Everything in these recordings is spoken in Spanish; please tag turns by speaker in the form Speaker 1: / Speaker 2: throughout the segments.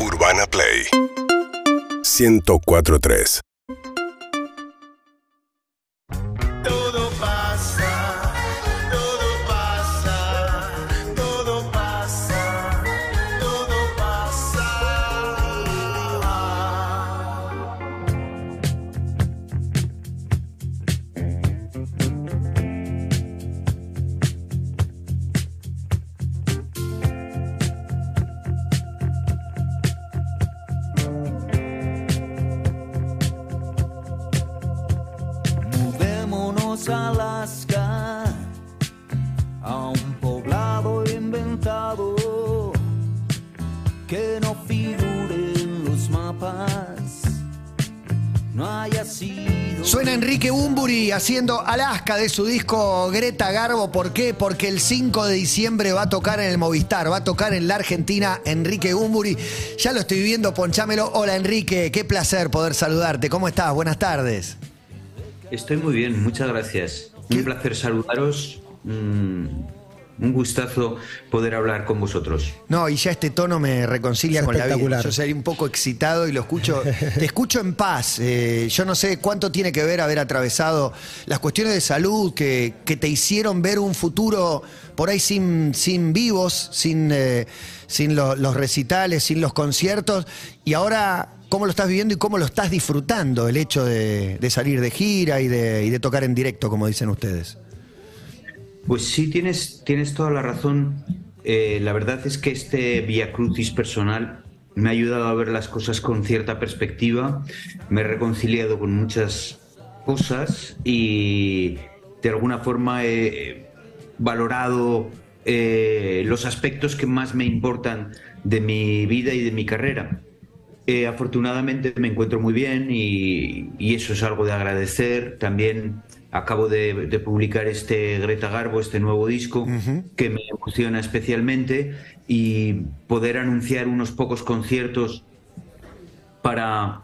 Speaker 1: Urbana Play. 1043
Speaker 2: los mapas, no haya sido.
Speaker 3: Suena Enrique Bumburi haciendo Alaska de su disco Greta Garbo. ¿Por qué? Porque el 5 de diciembre va a tocar en el Movistar, va a tocar en la Argentina Enrique Bumburi. Ya lo estoy viendo, ponchámelo. Hola Enrique, qué placer poder saludarte. ¿Cómo estás? Buenas tardes.
Speaker 4: Estoy muy bien, muchas gracias. Un placer saludaros. mm, un gustazo poder hablar con vosotros.
Speaker 3: No, y ya este tono me reconcilia
Speaker 5: Es
Speaker 3: con la vida.
Speaker 5: espectacular.
Speaker 3: Yo sería un poco excitado y lo escucho, te escucho en paz. Eh, yo no sé cuánto tiene que ver haber atravesado las cuestiones de salud que, que te hicieron ver un futuro por ahí sin, sin vivos, sin, eh, sin lo- los recitales, sin los conciertos. Y ahora, ¿cómo lo estás viviendo y cómo lo estás disfrutando el hecho de, de salir de gira y de, y de tocar en directo, como dicen ustedes?
Speaker 4: Pues sí, tienes, tienes toda la razón. Eh, la verdad es que este Via Crucis personal me ha ayudado a ver las cosas con cierta perspectiva, me he reconciliado con muchas cosas y de alguna forma he valorado eh, los aspectos que más me importan de mi vida y de mi carrera. Eh, afortunadamente me encuentro muy bien y, y eso es algo de agradecer. También acabo de, de publicar este Greta Garbo, este nuevo disco, que me emociona especialmente y poder anunciar unos pocos conciertos para,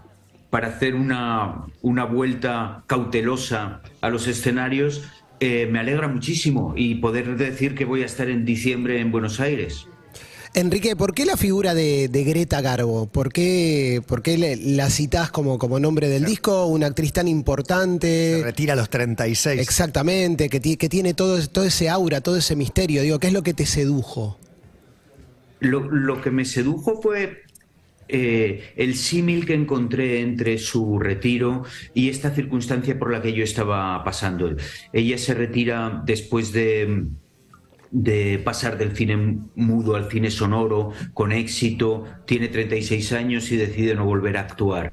Speaker 4: para hacer una, una vuelta cautelosa a los escenarios eh, me alegra muchísimo y poder decir que voy a estar en diciembre en Buenos Aires.
Speaker 5: Enrique, ¿por qué la figura de, de Greta Garbo? ¿Por qué, por qué le- la citás como, como nombre del disco? Una actriz tan
Speaker 3: Se
Speaker 5: importante.
Speaker 3: retira a los 36.
Speaker 5: Exactamente, que, ti- que tiene todo, todo ese aura, todo ese misterio. Digo, ¿qué es lo que te sedujo?
Speaker 4: Lo, lo que me sedujo fue eh, el símil que encontré entre su retiro y esta circunstancia por la que yo estaba pasando. Ella se retira después de, de pasar del cine mudo al cine sonoro con éxito, tiene 36 años y decide no volver a actuar.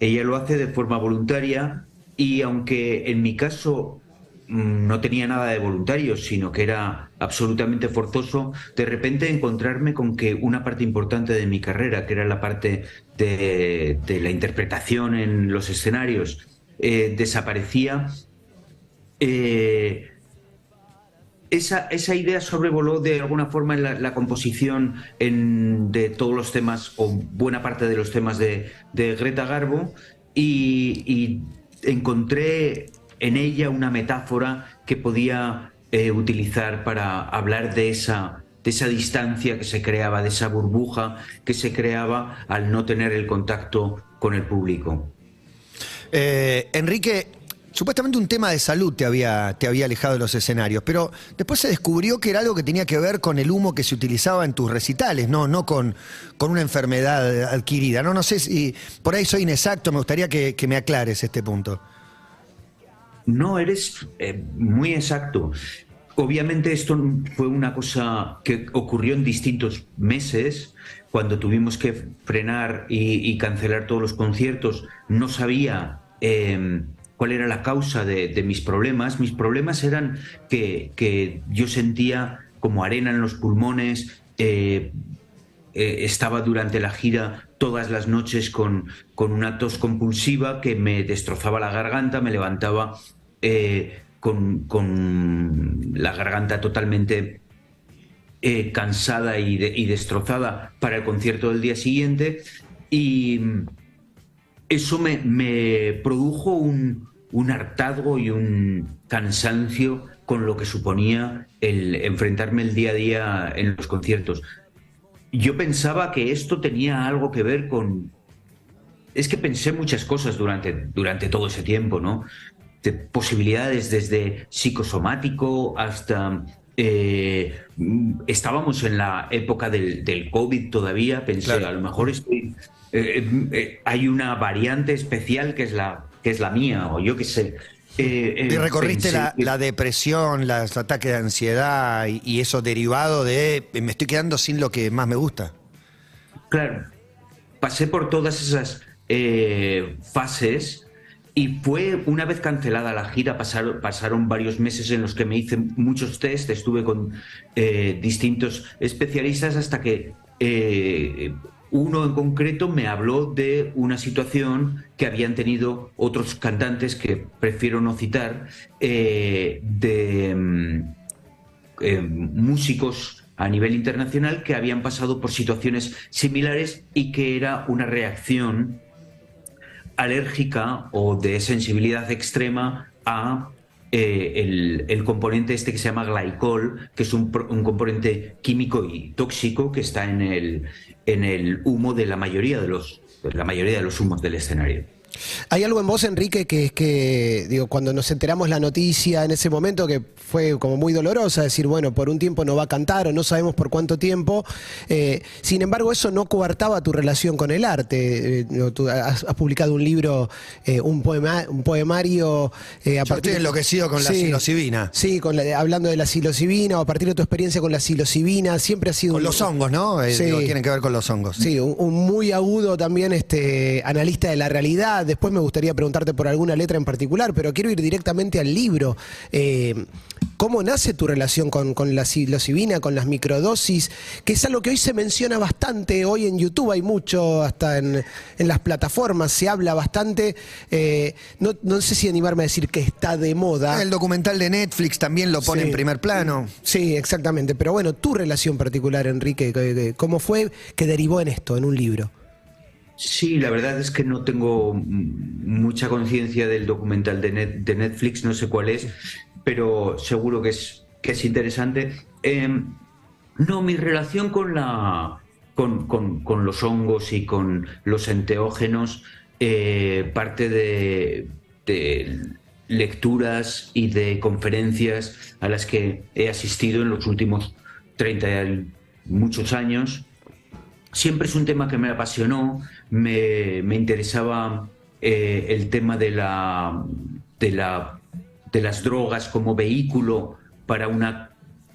Speaker 4: Ella lo hace de forma voluntaria y aunque en mi caso mm, no tenía nada de voluntario, sino que era absolutamente forzoso, de repente encontrarme con que una parte importante de mi carrera, que era la parte de, la interpretación en los escenarios, eh, desaparecía. eh, esa, esa idea sobrevoló de alguna forma en la, composición de todos los temas, o buena parte de los temas de, Greta Garbo, y, y encontré en ella una metáfora que podía eh, utilizar para hablar de esa, de esa distancia que se creaba, de esa burbuja que se creaba al no tener el contacto con el público.
Speaker 3: Eh, Enrique, supuestamente un tema de salud te había, te había alejado de los escenarios, pero después se descubrió que era algo que tenía que ver con el humo que se utilizaba en tus recitales, no, no con, con una enfermedad adquirida. No, no sé si por ahí soy inexacto, me gustaría que, que me aclares este punto.
Speaker 4: No, eres eh, muy exacto. Obviamente esto fue una cosa que ocurrió en distintos meses, cuando tuvimos que frenar y, cancelar todos los conciertos. No sabía eh, cuál era la causa de, mis problemas. Mis problemas eran que, que yo sentía como arena en los pulmones, eh, eh, estaba durante la gira todas las noches con, con una tos compulsiva que me destrozaba la garganta, me levantaba eh, con, con la garganta totalmente cansada y, y destrozada para el concierto del día siguiente y eso me, me produjo un, un hartazgo y un cansancio con lo que suponía el enfrentarme el día a día en los conciertos. yo pensaba que esto tenía algo que ver con... Es que pensé muchas cosas durante, durante todo ese tiempo, ¿no? De posibilidades desde psicosomático hasta... eh, estábamos en la época del, del COVID todavía, pensé,
Speaker 3: Claro.
Speaker 4: a lo mejor estoy... eh, eh, hay una variante especial que es la, que es la mía, o yo qué sé. Eh, eh,
Speaker 3: Y recorriste
Speaker 4: pensé
Speaker 3: la, depresión, los ataques de ansiedad y, y eso derivado de eh, me estoy quedando sin lo que más me gusta.
Speaker 4: Claro, pasé por todas esas eh, fases y fue una vez cancelada la gira, pasaron, pasaron varios meses en los que me hice muchos test, estuve con distintos especialistas hasta que eh, uno en concreto me habló de una situación que habían tenido otros cantantes que prefiero no citar, eh, de... mm, eh, músicos a nivel internacional que habían pasado por situaciones similares y que era una reacción alérgica o de sensibilidad extrema a eh, el, componente este que se llama glycol, que es un, un componente químico y tóxico que está en el, en el humo de la mayoría de los, de la mayoría de los humos del escenario.
Speaker 5: Hay algo en vos, Enrique, que es que, digo, cuando nos enteramos la noticia en ese momento, que fue como muy dolorosa, decir, bueno, por un tiempo no va a cantar o no sabemos por cuánto tiempo. eh, sin embargo, eso no coartaba tu relación con el arte. Eh, tú has, has publicado un libro, eh, un, poema, un poemario. a
Speaker 3: Yo estoy enloquecido con la psilocibina.
Speaker 5: Sí, con la- hablando de la psilocibina o a partir de tu experiencia con la psilocibina, siempre ha sido
Speaker 3: Con
Speaker 5: un-
Speaker 3: los hongos, ¿no?
Speaker 5: Sí.
Speaker 3: digo, tienen que ver con los hongos.
Speaker 5: Sí, un, un muy agudo también este analista de la realidad. Después me gustaría preguntarte por alguna letra en particular, pero quiero ir directamente al libro. Eh, ¿Cómo nace tu relación con, con la psilocibina, con las microdosis? Que es algo que hoy se menciona bastante, hoy en YouTube hay mucho, hasta en, en las plataformas se habla bastante. Eh, no, no sé si animarme a decir que está de moda.
Speaker 3: El documental de Netflix también lo pone
Speaker 5: Sí.
Speaker 3: en primer plano.
Speaker 5: Sí, exactamente. Pero bueno, tu relación particular, Enrique, que- que- ¿cómo fue que derivó en esto, en un libro?
Speaker 4: Sí, la verdad es que no tengo mucha conciencia del documental de, Net- de Netflix, no sé cuál es, pero seguro que es, que es interesante. Eh, no, mi relación con, la, con, con- con los hongos y con los enteógenos eh, parte de, de lecturas y de conferencias a las que he asistido en los últimos 30 y muchos años siempre es un tema que me apasionó, me, interesaba eh, el tema de, la, de, la, de las drogas como vehículo para una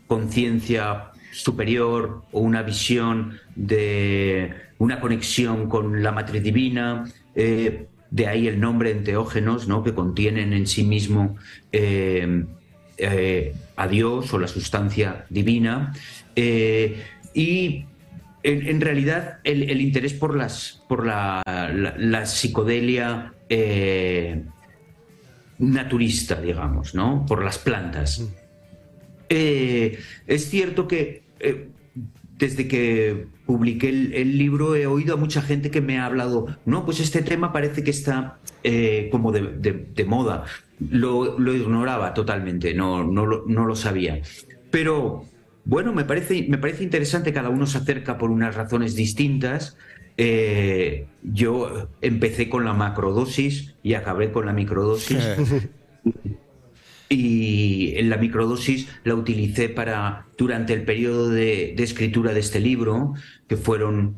Speaker 4: conciencia superior o una visión de una conexión con la matriz divina. eh, de ahí el nombre enteógenos, ¿no? que contienen en sí mismo eh, a Dios o la sustancia divina. Y en, en realidad el, el interés por las por la, la- la psicodelia eh, naturista, digamos, ¿no? Por las plantas. Eh, es cierto que eh, desde que publiqué el, el libro he oído a mucha gente que me ha hablado, no, pues este tema parece que está eh, como de, de- de moda. Lo, lo ignoraba totalmente, no, no, lo, no lo sabía. Pero bueno, me parece, me parece interesante, cada uno se acerca por unas razones distintas. Eh, yo empecé con la macrodosis y acabé con la microdosis. Y en la microdosis la utilicé para, durante el periodo de, de escritura de este libro, que fueron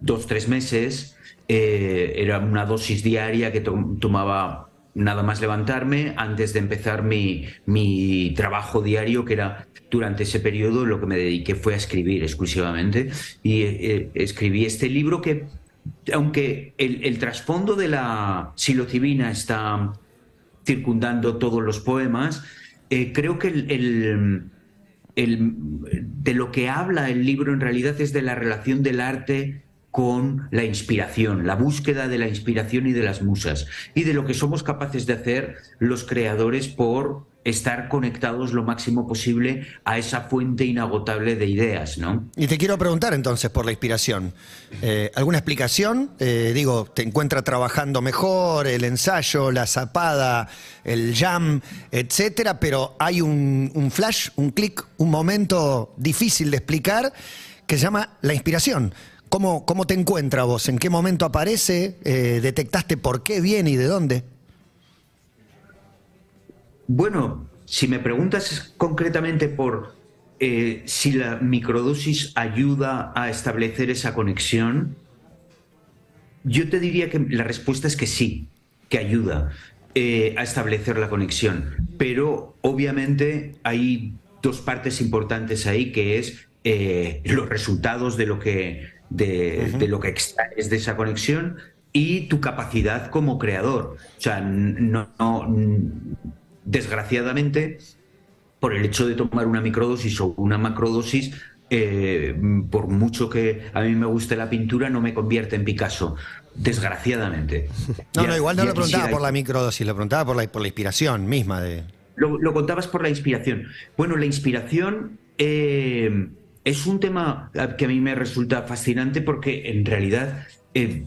Speaker 4: dos, tres meses, eh, era una dosis diaria que to- tomaba nada más levantarme antes de empezar mi, mi trabajo diario, que era durante ese periodo lo que me dediqué fue a escribir exclusivamente. Y eh, escribí este libro que, aunque el, trasfondo de la psilocibina está circundando todos los poemas, eh, creo que el- el- de lo que habla el libro en realidad es de la relación del arte con la inspiración, la búsqueda de la inspiración y de las musas, y de lo que somos capaces de hacer los creadores por estar conectados lo máximo posible a esa fuente inagotable de ideas, ¿no?
Speaker 3: Y te quiero preguntar entonces por la inspiración. Eh, ¿Alguna explicación? Eh, digo, ¿te encuentra trabajando mejor el ensayo, la zapada, el jam, etcétera? Pero hay un, un flash, un clic, un momento difícil de explicar que se llama la inspiración. ¿Cómo, cómo te encuentra vos? ¿En qué momento aparece? Eh, ¿Detectaste por qué viene y de dónde?
Speaker 4: Bueno, si me preguntas concretamente por eh, si la microdosis ayuda a establecer esa conexión, yo te diría que la respuesta es que sí, que ayuda eh, a establecer la conexión. Pero obviamente hay dos partes importantes ahí, que es eh, los resultados de lo que, de, de lo que extraes de esa conexión y tu capacidad como creador. O sea, no, no desgraciadamente, por el hecho de tomar una microdosis o una macrodosis, eh, por mucho que a mí me guste la pintura, no me convierte en Picasso, desgraciadamente.
Speaker 3: No,
Speaker 4: Ya-
Speaker 3: no, igual no lo preguntaba por la microdosis, lo preguntaba por la, por la inspiración misma de.
Speaker 4: Lo, lo contabas por la inspiración. Bueno, la inspiración eh, es un tema que a mí me resulta fascinante porque en realidad eh,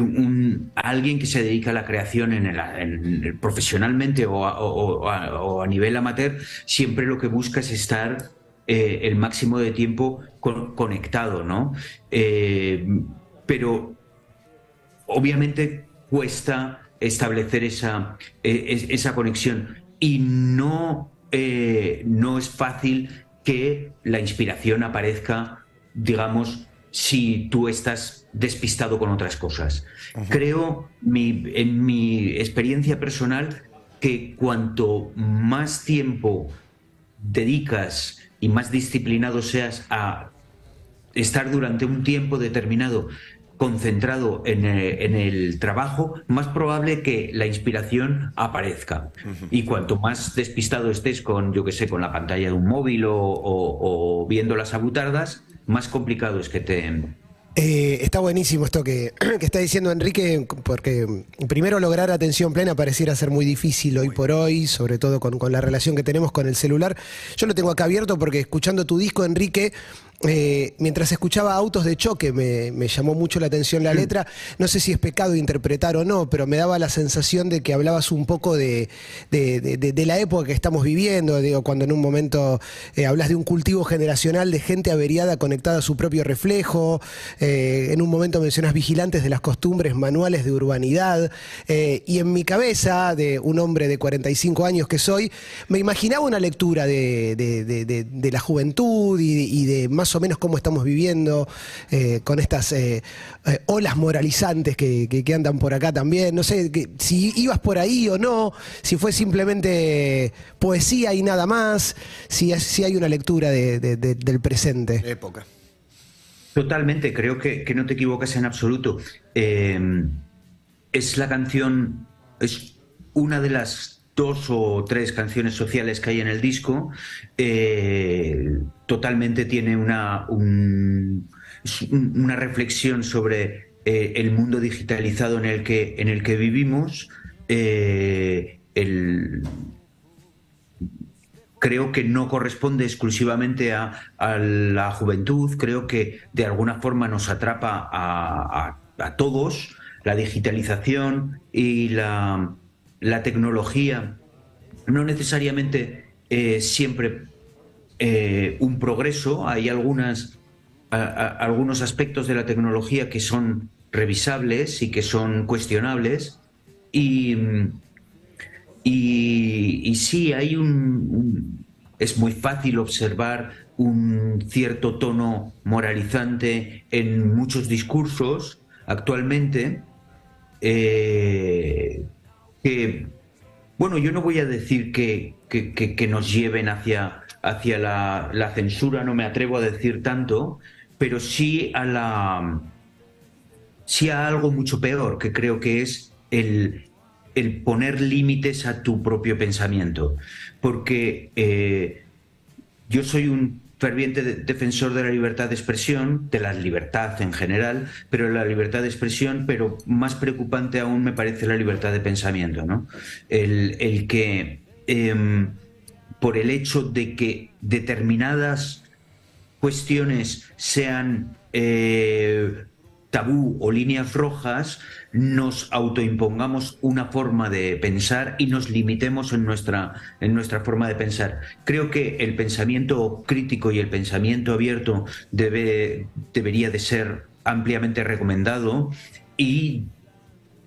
Speaker 4: un- alguien que se dedica a la creación en el, en el- profesionalmente o a, nivel amateur siempre lo que busca es estar eh, el máximo de tiempo con- conectado, ¿no? Eh, pero obviamente cuesta establecer esa, eh, es- esa conexión y no, eh, no es fácil que la inspiración aparezca, digamos, si tú estás despistado con otras cosas. Creo, mi- en mi experiencia personal, que cuanto más tiempo dedicas y más disciplinado seas a estar durante un tiempo determinado concentrado en el, en el trabajo, más probable que la inspiración aparezca. Y cuanto más despistado estés con, yo que sé, con la pantalla de un móvil o, o- o viendo las abutardas, más complicado es que te...
Speaker 5: Eh, está buenísimo esto que, que está diciendo Enrique, porque primero lograr atención plena pareciera ser muy difícil hoy por hoy, sobre todo con, con la relación que tenemos con el celular. Yo lo tengo acá abierto porque escuchando tu disco, Enrique, eh, mientras escuchaba Autos de Choque me, me llamó mucho la atención la letra. No sé si es pecado interpretar o no, pero me daba la sensación de que hablabas un poco de, de- de- de- de la época que estamos viviendo, digo, cuando en un momento eh, hablas de un cultivo generacional de gente averiada conectada a su propio reflejo, eh, en un momento mencionas vigilantes de las costumbres manuales de urbanidad, y en mi cabeza, de un hombre de 45 años que soy, me imaginaba una lectura de, la juventud y, y de más o menos cómo estamos viviendo eh, con estas eh, eh, olas moralizantes que, andan por acá también. No sé si ibas por ahí o no, si fue simplemente poesía y nada más, si, si hay una lectura de- de- de- del presente.
Speaker 3: Época.
Speaker 4: Totalmente, creo que, no te equivocas en absoluto. Es la canción, es una de las dos o tres canciones sociales que hay en el disco. Totalmente tiene una, una reflexión sobre eh, el mundo digitalizado en el que, en el que vivimos. Eh, creo que no corresponde exclusivamente a, la juventud, creo que de alguna forma nos atrapa a, todos la digitalización y la, la tecnología, no necesariamente eh, siempre eh, un progreso, hay algunos aspectos de la tecnología que son revisables y que son cuestionables y, y, sí, hay un, Es muy fácil observar un cierto tono moralizante en muchos discursos actualmente. eh, bueno, yo no voy a decir que, que- nos lleven hacia, hacia la, censura, no me atrevo a decir tanto, pero sí a la sí a algo mucho peor, que creo que es el, el poner límites a tu propio pensamiento. Porque eh, yo soy un ferviente de- defensor de la libertad de expresión, de la libertad en general, pero la libertad de expresión, pero más preocupante aún me parece la libertad de pensamiento, ¿no? El, el que em, por el hecho de que determinadas cuestiones sean eh, tabú o líneas rojas, nos autoimpongamos una forma de pensar y nos limitemos en nuestra, en nuestra forma de pensar. Creo que el pensamiento crítico y el pensamiento abierto debe, debería de ser ampliamente recomendado y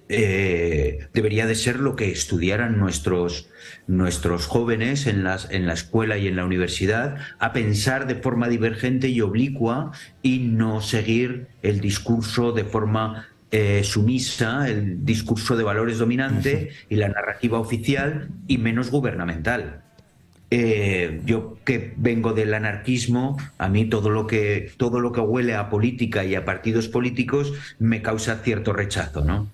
Speaker 4: eh, debería de ser lo que estudiaran nuestros, nuestros jóvenes en, las, en la escuela y en la universidad, a pensar de forma divergente y oblicua y no seguir el discurso de forma eh, sumisa, el discurso de valores dominante y la narrativa oficial y menos gubernamental. Eh, yo que vengo del anarquismo, a mí todo lo que todo lo que huele a política y a partidos políticos me causa cierto rechazo, ¿no?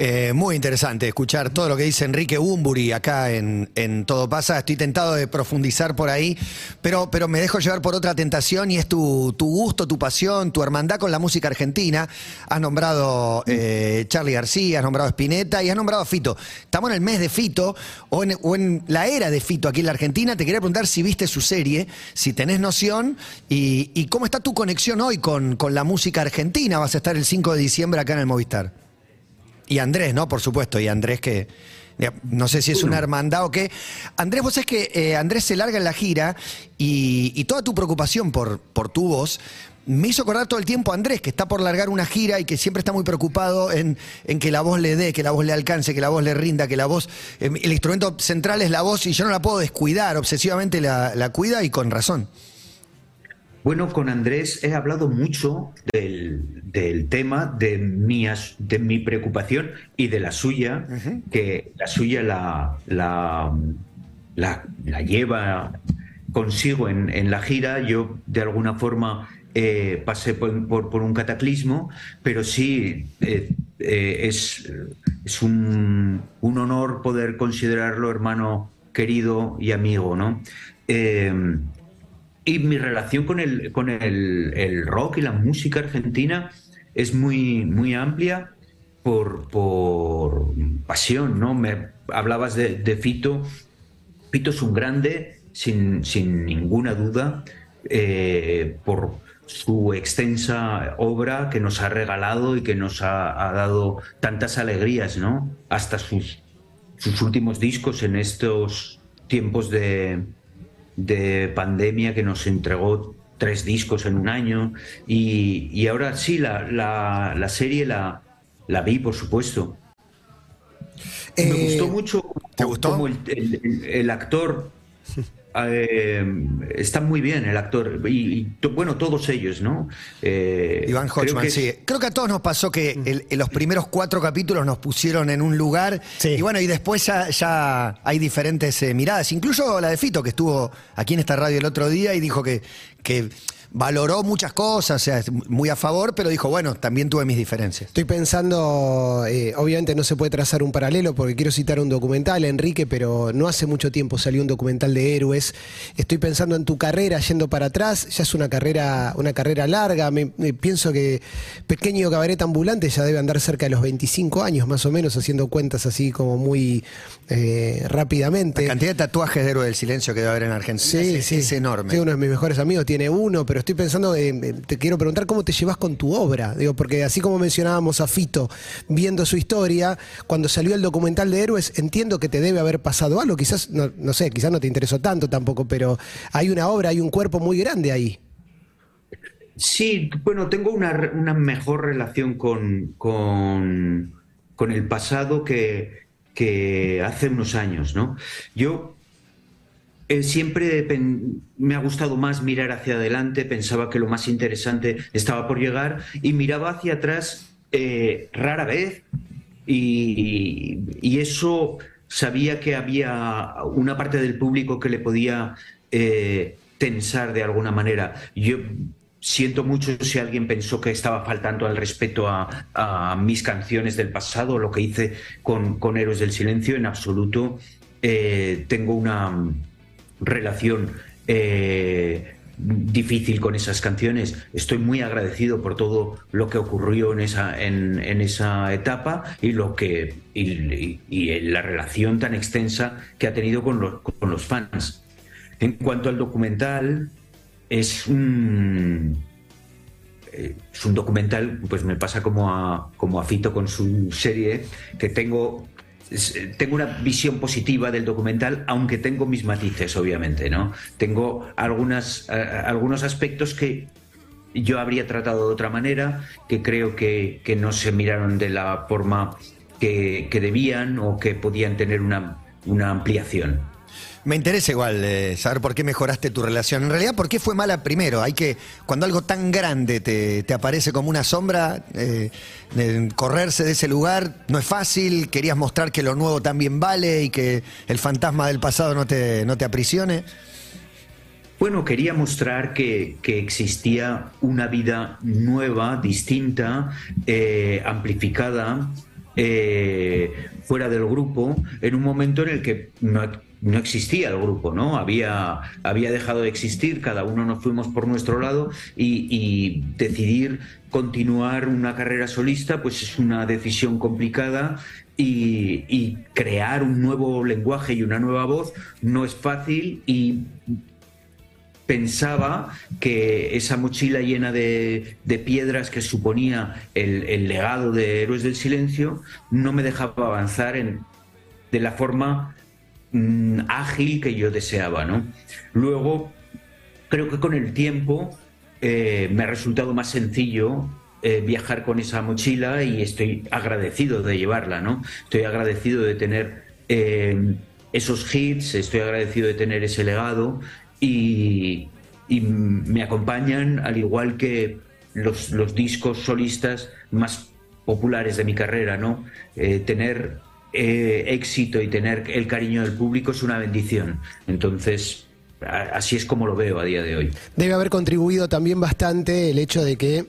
Speaker 3: Eh, muy interesante escuchar todo lo que dice Enrique Bumburi acá en, en Todo Pasa. Estoy tentado de profundizar por ahí, pero, pero me dejo llevar por otra tentación y es tu, tu gusto, tu pasión, tu hermandad con la música argentina. Has nombrado eh, Charlie García, has nombrado Spinetta y has nombrado a Fito. Estamos en el mes de Fito o en, la era de Fito aquí en la Argentina. Te quería preguntar si viste su serie, si tenés noción y, y cómo está tu conexión hoy con, con la música argentina. Vas a estar el 5 de diciembre acá en el Movistar. Y Andrés, ¿no? Por supuesto. Y Andrés que. No sé si es una hermandad o qué. Andrés, vos sabés que eh, Andrés se larga en la gira y, y toda tu preocupación por, por tu voz me hizo acordar todo el tiempo a Andrés, que está por largar una gira y que siempre está muy preocupado en, en que la voz le dé, que la voz le alcance, que la voz le rinda, que la voz. eh, el instrumento central es la voz y yo no la puedo descuidar, obsesivamente la, la cuida y con razón.
Speaker 4: Bueno, con Andrés he hablado mucho del, del tema, de mi, as- de mi preocupación y de la suya, que la suya la, la, la- la lleva consigo en, en la gira. Yo, de alguna forma, eh, pasé por, por- por un cataclismo, pero sí eh, eh, es, es un, un honor poder considerarlo hermano querido y amigo, ¿no? Y mi relación con el, con el, el rock y la música argentina es muy, muy amplia por, por pasión, ¿no? Me hablabas de, de Fito. Fito es un grande, sin, sin ninguna duda, eh, por su extensa obra que nos ha regalado y que nos ha, ha dado tantas alegrías, ¿no? Hasta sus, sus últimos discos en estos tiempos de, de pandemia que nos entregó tres discos en un año y, y ahora sí, la, la- la serie la, la vi, por supuesto. Y me
Speaker 5: Eh,
Speaker 4: gustó mucho
Speaker 3: ¿te gustó?
Speaker 4: como el, el- el- el actor eh, está muy bien el actor y, bueno todos ellos no Eh,
Speaker 3: Iván
Speaker 4: que-
Speaker 3: sí. Creo que a todos nos pasó que el- en los primeros cuatro capítulos nos pusieron en un lugar
Speaker 5: Sí.
Speaker 3: y bueno, y después ya, ya hay diferentes eh, miradas. Incluso la de Fito, que estuvo aquí en esta radio el otro día y dijo que, que valoró muchas cosas, o sea, muy a favor, pero dijo, bueno, también tuve mis diferencias.
Speaker 5: Estoy pensando, eh, obviamente no se puede trazar un paralelo porque quiero citar un documental, Enrique, pero no hace mucho tiempo salió un documental de héroes. Estoy pensando en tu carrera yendo para atrás, ya es una carrera, una carrera larga. Me, me pienso que pequeño cabaret ambulante ya debe andar cerca de los 25 años más o menos, haciendo cuentas así como muy eh, rápidamente.
Speaker 3: La cantidad de tatuajes de Héroe del Silencio que debe haber en Argentina
Speaker 5: Sí,
Speaker 3: es,
Speaker 5: sí.
Speaker 3: es enorme.
Speaker 5: Sí, uno de mis mejores amigos tiene uno, pero estoy pensando, te quiero preguntar cómo te llevas con tu obra. Digo, porque así como mencionábamos a Fito viendo su historia, cuando salió el documental de héroes, entiendo que te debe haber pasado algo. Quizás, no, no sé, quizás no te interesó tanto tampoco, pero hay una obra, hay un cuerpo muy grande ahí.
Speaker 4: Sí, bueno, tengo una, una mejor relación con, con, con el pasado que, que hace unos años, ¿no? Yo eh, siempre me ha gustado más mirar hacia adelante, pensaba que lo más interesante estaba por llegar y miraba hacia atrás eh, rara vez y, eso sabía que había una parte del público que le podía eh, tensar de alguna manera. Yo siento mucho si alguien pensó que estaba faltando al respeto a, mis canciones del pasado, lo que hice con, con Héroes del Silencio, en absoluto. Tengo una relación eh, difícil con esas canciones. Estoy muy agradecido por todo lo que ocurrió en esa, en, en esa etapa y lo que y, la relación tan extensa que ha tenido con los, con los fans. En cuanto al documental, es un eh, es un documental, pues me pasa como a, como a Fito con su serie, que tengo tengo una visión positiva del documental, aunque tengo mis matices, obviamente, ¿no? Tengo algunas, eh, algunos aspectos que yo habría tratado de otra manera, que creo que, que no se miraron de la forma que, que debían o que podían tener una, una ampliación.
Speaker 3: Me interesa igual eh, saber por qué mejoraste tu relación. En realidad, ¿por qué fue mala primero? Hay que, cuando algo tan grande te, te aparece como una sombra, eh, correrse de ese lugar no es fácil. Querías mostrar que lo nuevo también vale y que el fantasma del pasado no te, no te aprisione.
Speaker 4: Bueno, quería mostrar que, que existía una vida nueva, distinta, eh, amplificada, fuera del grupo, en un momento en el que no, no existía el grupo, ¿no? Había, había dejado de existir, cada uno nos fuimos por nuestro lado y, decidir continuar una carrera solista, pues es una decisión complicada y, crear un nuevo lenguaje y una nueva voz no es fácil y pensaba que esa mochila llena de, de piedras que suponía el, el legado de Héroes del Silencio no me dejaba avanzar en, de la forma mm, ágil que yo deseaba. ¿no? Luego, creo que con el tiempo eh, me ha resultado más sencillo eh, viajar con esa mochila y estoy agradecido de llevarla, ¿no? Estoy agradecido de tener eh, esos hits, estoy agradecido de tener ese legado y, me acompañan al igual que los, los discos solistas más populares de mi carrera, ¿no? Eh, tener eh, éxito y tener el cariño del público es una bendición. Entonces, así es como lo veo a día de hoy.
Speaker 5: Debe haber contribuido también bastante el hecho de que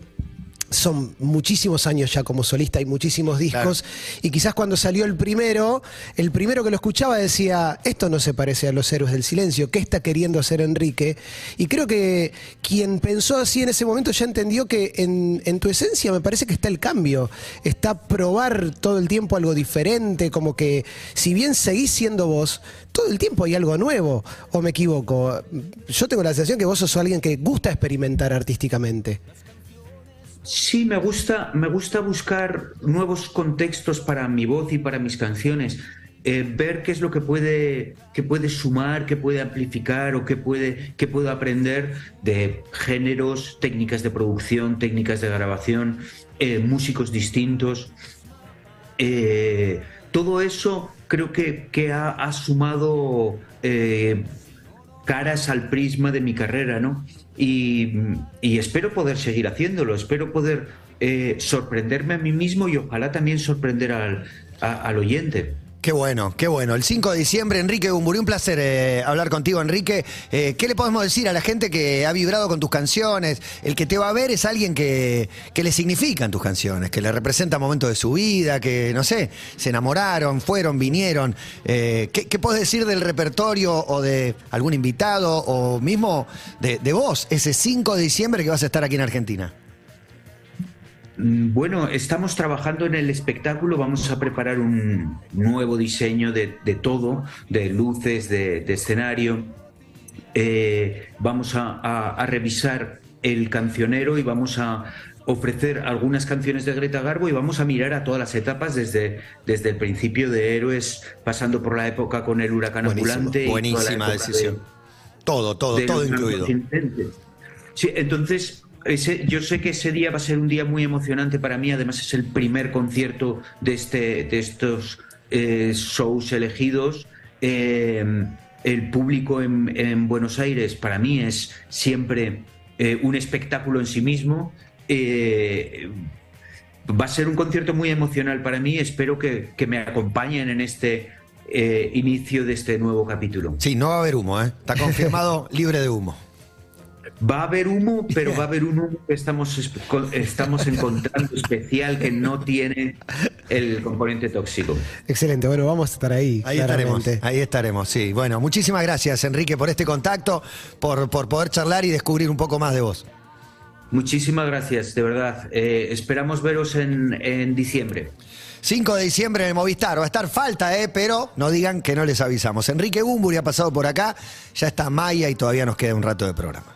Speaker 5: son muchísimos años ya como solista y muchísimos discos. Y quizás cuando salió el primero, el primero que lo escuchaba decía, esto no se parece a los héroes del silencio, ¿qué está queriendo hacer Enrique? Y creo que quien pensó así en ese momento ya entendió que en, en tu esencia me parece que está el cambio, está probar todo el tiempo algo diferente, como que si bien seguís siendo vos, todo el tiempo hay algo nuevo, o me equivoco. Yo tengo la sensación que vos sos alguien que gusta experimentar artísticamente.
Speaker 4: Sí, me gusta, me gusta buscar nuevos contextos para mi voz y para mis canciones. Eh, ver qué es lo que puede, que puede sumar, qué puede amplificar o qué puede, puedo aprender de géneros, técnicas de producción, técnicas de grabación, eh, músicos distintos. Eh, todo eso creo que, que ha, ha sumado caras al prisma de mi carrera, ¿no? Y, espero poder seguir haciéndolo, espero poder eh, sorprenderme a mí mismo y ojalá también sorprender al oyente.
Speaker 3: Qué bueno, qué bueno. El 5 de diciembre, Enrique Bumburi, un placer eh, hablar contigo, Enrique. Eh, ¿Qué le podemos decir a la gente que ha vibrado con tus canciones? El que te va a ver es alguien que, que le significan tus canciones, que le representa momentos de su vida, que, no sé, se enamoraron, fueron, vinieron. Eh, ¿qué, qué puedes decir del repertorio o de algún invitado o mismo de, de vos, ese 5 de diciembre que vas a estar aquí en Argentina?
Speaker 4: Mm, Bueno, estamos trabajando en el espectáculo, vamos a preparar un nuevo diseño de, de todo, de luces, de, de escenario. Eh, vamos a, a- a revisar el cancionero y vamos a ofrecer algunas canciones de Greta Garbo y vamos a mirar a todas las etapas desde, desde el principio de Héroes, pasando por la época con el huracán
Speaker 3: Buenísimo,
Speaker 4: ambulante. y toda la
Speaker 3: buenísima
Speaker 4: de-
Speaker 3: decisión. Todo, todo,
Speaker 4: de
Speaker 3: todo incluido.
Speaker 4: Sí, entonces, ese, yo sé que ese día va a ser un día muy emocionante para mí. Además, es el primer concierto de, este, de estos eh, shows elegidos. Eh, el público en, en Buenos Aires para mí es siempre eh, un espectáculo en sí mismo. Va a ser un concierto muy emocional para mí. Espero que, que me acompañen en este inicio de este nuevo capítulo.
Speaker 3: Sí, no va a haber humo, ¿eh? Está confirmado libre de humo.
Speaker 4: Va a haber humo, pero va a haber un humo que estamos, es- con- estamos encontrando especial que no tiene el componente tóxico.
Speaker 5: Excelente, bueno, vamos a estar ahí.
Speaker 3: Ahí estaremos, ahí estaremos, sí. Bueno, muchísimas gracias, Enrique, por este contacto, por, por poder charlar y descubrir un poco más de vos.
Speaker 4: Muchísimas gracias, de verdad. Eh, esperamos veros en, en diciembre.
Speaker 3: 5 de diciembre en el Movistar, va a estar falta, ¿eh? pero no digan que no les avisamos. Enrique Bumburi ha pasado por acá, ya está Maya y todavía nos queda un rato de programa.